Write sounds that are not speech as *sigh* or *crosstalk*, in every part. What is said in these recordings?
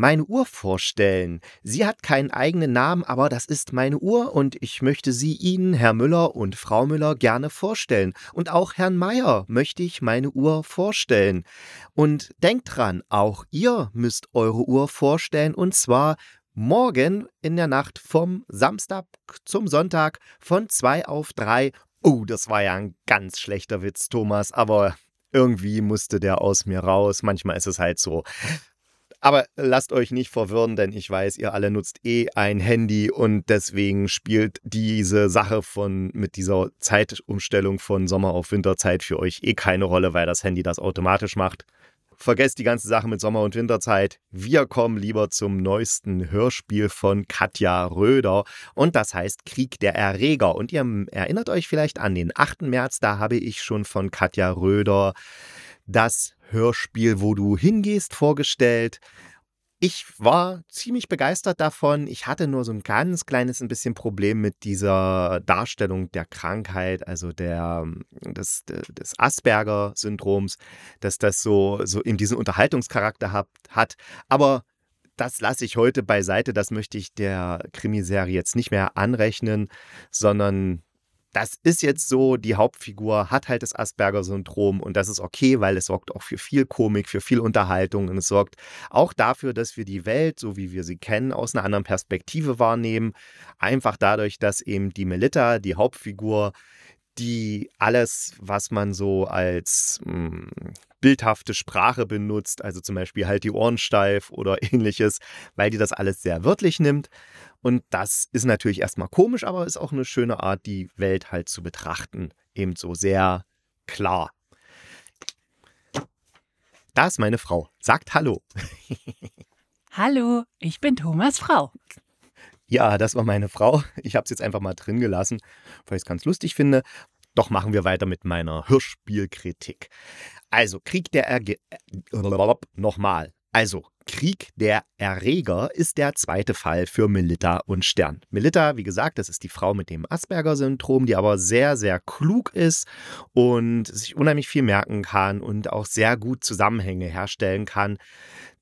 meine Uhr vorstellen. Sie hat keinen eigenen Namen, aber das ist meine Uhr und ich möchte sie Ihnen, Herr Müller und Frau Müller, gerne vorstellen. Und auch Herrn Meier möchte ich meine Uhr vorstellen. Und denkt dran, auch ihr müsst eure Uhr vorstellen und zwar morgen in der Nacht vom Samstag zum Sonntag von zwei auf drei. Oh, das war ja ein ganz schlechter Witz, Thomas, aber irgendwie musste der aus mir raus. Manchmal ist es halt so. Aber lasst euch nicht verwirren, denn ich weiß, ihr alle nutzt eh ein Handy und deswegen spielt diese Sache von mit dieser Zeitumstellung von Sommer auf Winterzeit für euch eh keine Rolle, weil das Handy das automatisch macht. Vergesst die ganze Sache mit Sommer- und Winterzeit. Wir kommen lieber zum neuesten Hörspiel von Katja Röder und das heißt Krieg der Erreger. Und ihr erinnert euch vielleicht an den 8. März, da habe ich schon von Katja Röder das Hörspiel, wo du hingehst, vorgestellt. Ich war ziemlich begeistert davon. Ich hatte nur so ein ganz kleines ein bisschen Problem mit dieser Darstellung der Krankheit, also der, des, des Asperger-Syndroms, dass das so, so in diesen Unterhaltungscharakter hat, hat. Aber das lasse ich heute beiseite. Das möchte ich der Krimiserie jetzt nicht mehr anrechnen, sondern das ist jetzt so, die Hauptfigur hat halt das Asperger-Syndrom und das ist okay, weil es sorgt auch für viel Komik, für viel Unterhaltung und es sorgt auch dafür, dass wir die Welt, so wie wir sie kennen, aus einer anderen Perspektive wahrnehmen. Einfach dadurch, dass eben die Melita, die Hauptfigur, die alles, was man so als mh, hm, bildhafte Sprache benutzt, also zum Beispiel halt die Ohren steif oder *laughs* ähnliches, weil die das alles sehr wörtlich nimmt. Und das ist natürlich erstmal komisch, aber ist auch eine schöne Art, die Welt halt zu betrachten. Eben so sehr klar. Da ist meine Frau. Sagt Hallo. *laughs* Hallo, ich bin Thomas Frau. Ja, das war meine Frau. Ich habe es jetzt einfach mal drin gelassen, weil ich es ganz lustig finde. Doch machen wir weiter mit meiner Hörspielkritik. Also, Krieg der Erge... Äh, nochmal. Also, Krieg der Erreger ist der zweite Fall für Melita und Stern. Melita, wie gesagt, das ist die Frau mit dem Asperger-Syndrom, die aber sehr, sehr klug ist und sich unheimlich viel merken kann und auch sehr gut Zusammenhänge herstellen kann.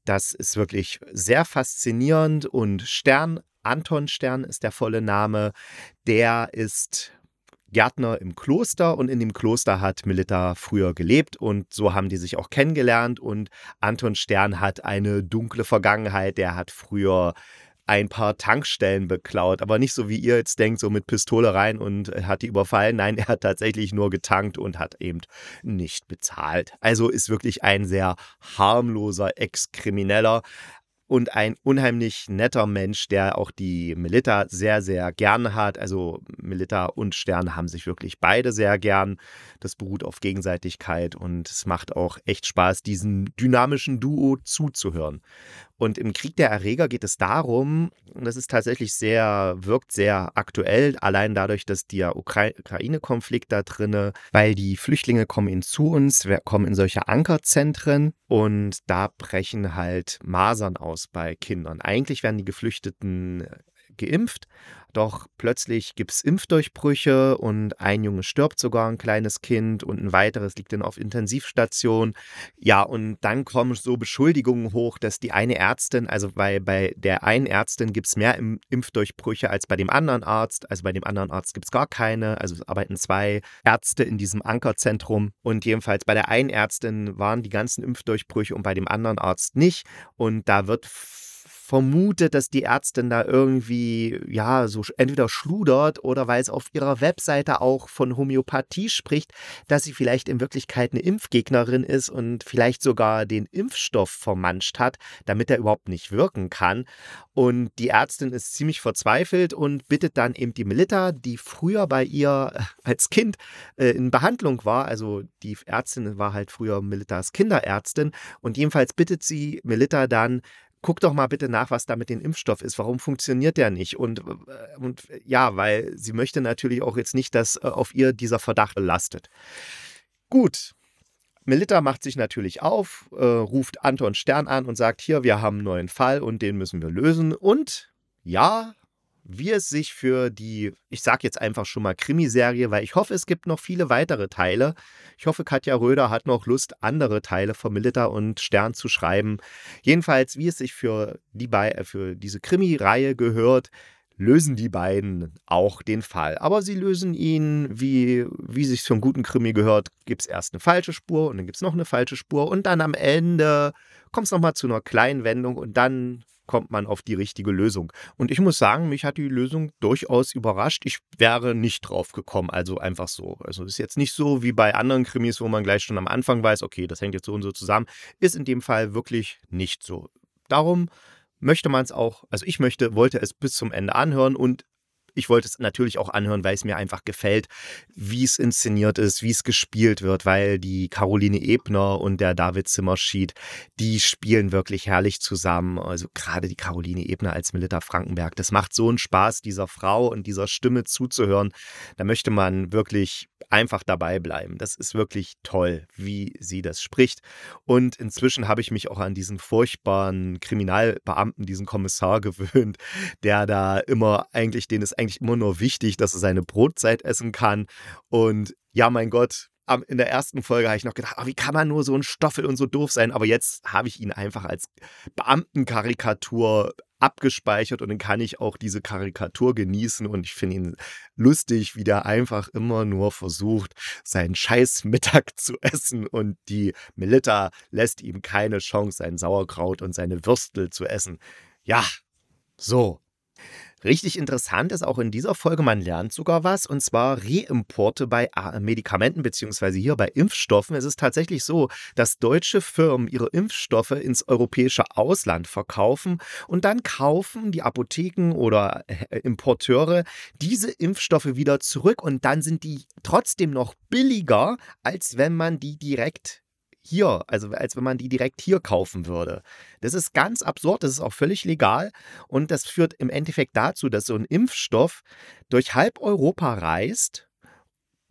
Das ist wirklich sehr faszinierend und Stern, Anton Stern ist der volle Name, der ist Gärtner im Kloster und in dem Kloster hat Melita früher gelebt und so haben die sich auch kennengelernt und Anton Stern hat eine dunkle Vergangenheit, der hat früher ein paar Tankstellen beklaut, aber nicht so wie ihr jetzt denkt, so mit Pistole rein und hat die überfallen. Nein, er hat tatsächlich nur getankt und hat eben nicht bezahlt. Also ist wirklich ein sehr harmloser Ex-Krimineller, und ein unheimlich netter Mensch, der auch die Melita sehr, sehr gern hat. Also Melita und Stern haben sich wirklich beide sehr gern. Das beruht auf Gegenseitigkeit und es macht auch echt Spaß, diesem dynamischen Duo zuzuhören. Und im Krieg der Erreger geht es darum, und das ist tatsächlich sehr, wirkt sehr aktuell, allein dadurch, dass der Ukraine-Konflikt da drinne, weil die Flüchtlinge kommen in zu uns, kommen in solche Ankerzentren und da brechen halt Masern aus bei Kindern. Eigentlich werden die Geflüchteten geimpft doch plötzlich gibt es Impfdurchbrüche und ein Junge stirbt sogar, ein kleines Kind, und ein weiteres liegt dann auf Intensivstation. Ja, und dann kommen so Beschuldigungen hoch, dass die eine Ärztin, also bei, bei der einen Ärztin gibt es mehr Impfdurchbrüche als bei dem anderen Arzt. Also bei dem anderen Arzt gibt es gar keine. Also es arbeiten zwei Ärzte in diesem Ankerzentrum. Und jedenfalls bei der einen Ärztin waren die ganzen Impfdurchbrüche und bei dem anderen Arzt nicht. Und da wird vermutet, dass die Ärztin da irgendwie, ja, so entweder schludert oder weil es auf ihrer Webseite auch von Homöopathie spricht, dass sie vielleicht in Wirklichkeit eine Impfgegnerin ist und vielleicht sogar den Impfstoff vermanscht hat, damit er überhaupt nicht wirken kann. Und die Ärztin ist ziemlich verzweifelt und bittet dann eben die Melita, die früher bei ihr als Kind äh, in Behandlung war, also die Ärztin war halt früher Melitas Kinderärztin und jedenfalls bittet sie Melita dann, guck doch mal bitte nach, was da mit dem Impfstoff ist. Warum funktioniert der nicht? Und, äh, und ja, weil sie möchte natürlich auch jetzt nicht, dass äh, auf ihr dieser Verdacht lastet. Gut. Melitta macht sich natürlich auf, äh, ruft Anton Stern an und sagt, hier, wir haben einen neuen Fall und den müssen wir lösen. Und ja, wie es sich für die, ich sage jetzt einfach schon mal Krimiserie, weil ich hoffe, es gibt noch viele weitere Teile. Ich hoffe, Katja Röder hat noch Lust, andere Teile von Milita und Stern zu schreiben. Jedenfalls, wie es sich für, die äh, für diese Krimi-Reihe gehört, lösen die beiden auch den Fall. Aber sie lösen ihn, wie, wie sich für einen guten Krimi gehört, gibt es erst eine falsche Spur und dann gibt es noch eine falsche Spur und dann am Ende kommt es nochmal zu einer kleinen Wendung und dann kommt man auf die richtige Lösung. Und ich muss sagen, mich hat die Lösung durchaus überrascht. Ich wäre nicht drauf gekommen, also einfach so. Also ist jetzt nicht so wie bei anderen Krimis, wo man gleich schon am Anfang weiß, okay, das hängt jetzt so und so zusammen. Ist in dem Fall wirklich nicht so. Darum möchte man es auch, also ich möchte, wollte es bis zum Ende anhören und ich wollte es natürlich auch anhören, weil es mir einfach gefällt, wie es inszeniert ist, wie es gespielt wird, weil die Caroline Ebner und der David Zimmerschied, die spielen wirklich herrlich zusammen. Also gerade die Caroline Ebner als Melita Frankenberg, das macht so einen Spaß, dieser Frau und dieser Stimme zuzuhören. Da möchte man wirklich einfach dabei bleiben. Das ist wirklich toll, wie sie das spricht. Und inzwischen habe ich mich auch an diesen furchtbaren Kriminalbeamten, diesen Kommissar *laughs* gewöhnt, der da immer eigentlich, den es eigentlich immer nur wichtig, dass er seine Brotzeit essen kann. Und ja, mein Gott, in der ersten Folge habe ich noch gedacht, oh, wie kann man nur so ein Stoffel und so doof sein? Aber jetzt habe ich ihn einfach als Beamtenkarikatur abgespeichert und dann kann ich auch diese Karikatur genießen und ich finde ihn lustig, wie der einfach immer nur versucht, seinen scheiß *laughs* Mittag zu essen und die Melitta lässt ihm keine Chance, sein Sauerkraut und seine Würstel zu essen. Ja, so. Richtig interessant ist auch in dieser Folge, man lernt sogar was, und zwar Reimporte bei Medikamenten beziehungsweise hier bei Impfstoffen. Es ist tatsächlich so, dass deutsche Firmen ihre Impfstoffe ins europäische Ausland verkaufen und dann kaufen die Apotheken oder äh, Importeure diese Impfstoffe wieder zurück und dann sind die trotzdem noch billiger, als wenn man die direkt hier, also als wenn man die direkt hier kaufen würde. Das ist ganz absurd, das ist auch völlig legal und das führt im Endeffekt dazu, dass so ein Impfstoff durch halb Europa reist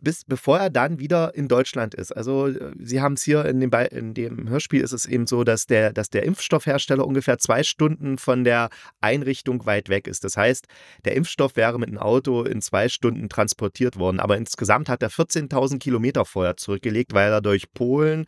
bis bevor er dann wieder in Deutschland ist. Also äh, Sie haben es hier in dem, in dem Hörspiel ist es eben so, dass der, dass der Impfstoffhersteller ungefähr zwei Stunden von der Einrichtung weit weg ist. Das heißt, der Impfstoff wäre mit einem Auto in zwei Stunden transportiert worden. Aber insgesamt hat er 14.000 Kilometer vorher zurückgelegt, weil er durch Polen,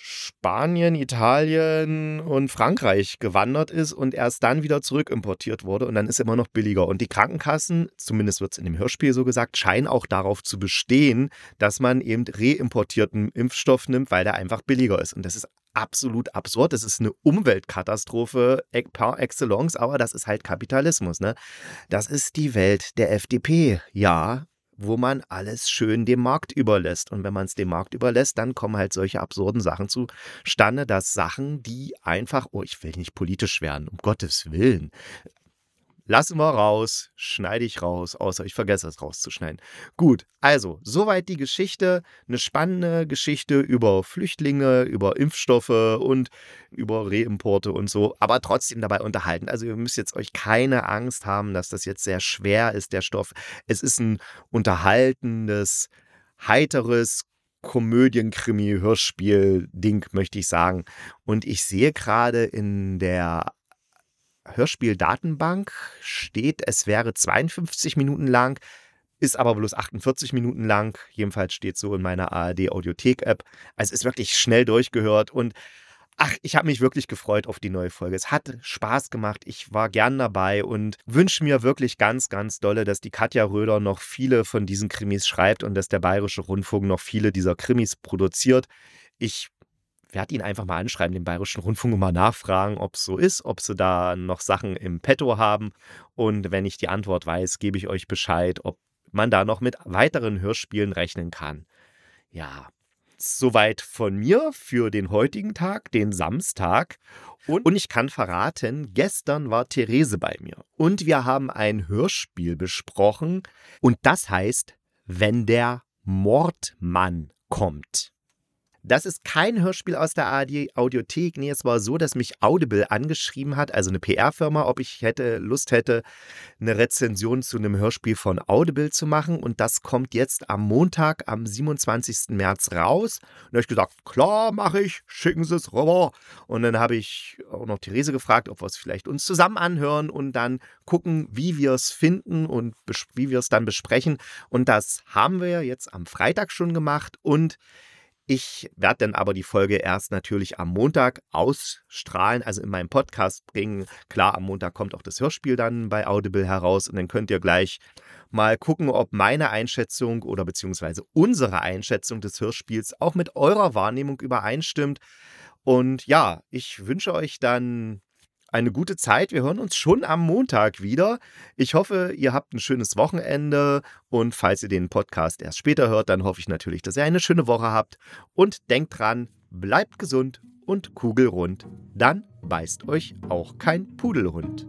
Spanien, Italien und Frankreich gewandert ist und erst dann wieder zurückimportiert wurde und dann ist er immer noch billiger. Und die Krankenkassen, zumindest wird es in dem Hörspiel so gesagt, scheinen auch darauf zu bestehen, dass man eben reimportierten Impfstoff nimmt, weil der einfach billiger ist. Und das ist absolut absurd. Das ist eine Umweltkatastrophe par excellence, aber das ist halt Kapitalismus. Ne? Das ist die Welt der FDP. Ja, wo man alles schön dem Markt überlässt. Und wenn man es dem Markt überlässt, dann kommen halt solche absurden Sachen zustande, dass Sachen, die einfach, oh, ich will nicht politisch werden, um Gottes Willen, Lassen wir raus, schneide ich raus, außer ich vergesse es rauszuschneiden. Gut, also, soweit die Geschichte. Eine spannende Geschichte über Flüchtlinge, über Impfstoffe und über Reimporte und so, aber trotzdem dabei unterhalten. Also, ihr müsst jetzt euch keine Angst haben, dass das jetzt sehr schwer ist, der Stoff. Es ist ein unterhaltendes, heiteres, Komödien-Krimi-Hörspiel-Ding, möchte ich sagen. Und ich sehe gerade in der Hörspieldatenbank steht, es wäre 52 Minuten lang, ist aber bloß 48 Minuten lang. Jedenfalls steht so in meiner ARD Audiothek App. Also ist wirklich schnell durchgehört und ach, ich habe mich wirklich gefreut auf die neue Folge. Es hat Spaß gemacht. Ich war gern dabei und wünsche mir wirklich ganz, ganz dolle, dass die Katja Röder noch viele von diesen Krimis schreibt und dass der Bayerische Rundfunk noch viele dieser Krimis produziert. Ich werde ihn einfach mal anschreiben, den Bayerischen Rundfunk, und mal nachfragen, ob es so ist, ob sie da noch Sachen im Petto haben. Und wenn ich die Antwort weiß, gebe ich euch Bescheid, ob man da noch mit weiteren Hörspielen rechnen kann. Ja, soweit von mir für den heutigen Tag, den Samstag. Und, und, ich kann verraten, gestern war Therese bei mir und wir haben ein Hörspiel besprochen und das heißt, wenn der Mordmann kommt. Das ist kein Hörspiel aus der AD Audiothek. Nee, es war so, dass mich Audible angeschrieben hat, also eine PR-Firma, ob ich hätte Lust hätte, eine Rezension zu einem Hörspiel von Audible zu machen. Und das kommt jetzt am Montag, am 27. März raus. Und da habe ich gesagt, klar, mache ich, schicken Sie es rüber. Und dann habe ich auch noch Therese gefragt, ob wir es vielleicht uns zusammen anhören und dann gucken, wie wir es finden und wie wir es dann besprechen. Und das haben wir jetzt am Freitag schon gemacht. Und ich werde dann aber die Folge erst natürlich am Montag ausstrahlen, also in meinem Podcast bringen. Klar, am Montag kommt auch das Hörspiel dann bei Audible heraus und dann könnt ihr gleich mal gucken, ob meine Einschätzung oder beziehungsweise unsere Einschätzung des Hörspiels auch mit eurer Wahrnehmung übereinstimmt. Und ja, ich wünsche euch dann eine gute Zeit. Wir hören uns schon am Montag wieder. Ich hoffe, ihr habt ein schönes Wochenende und falls ihr den Podcast erst später hört, dann hoffe ich natürlich, dass ihr eine schöne Woche habt und denkt dran, bleibt gesund und kugelrund. Dann beißt euch auch kein Pudelhund.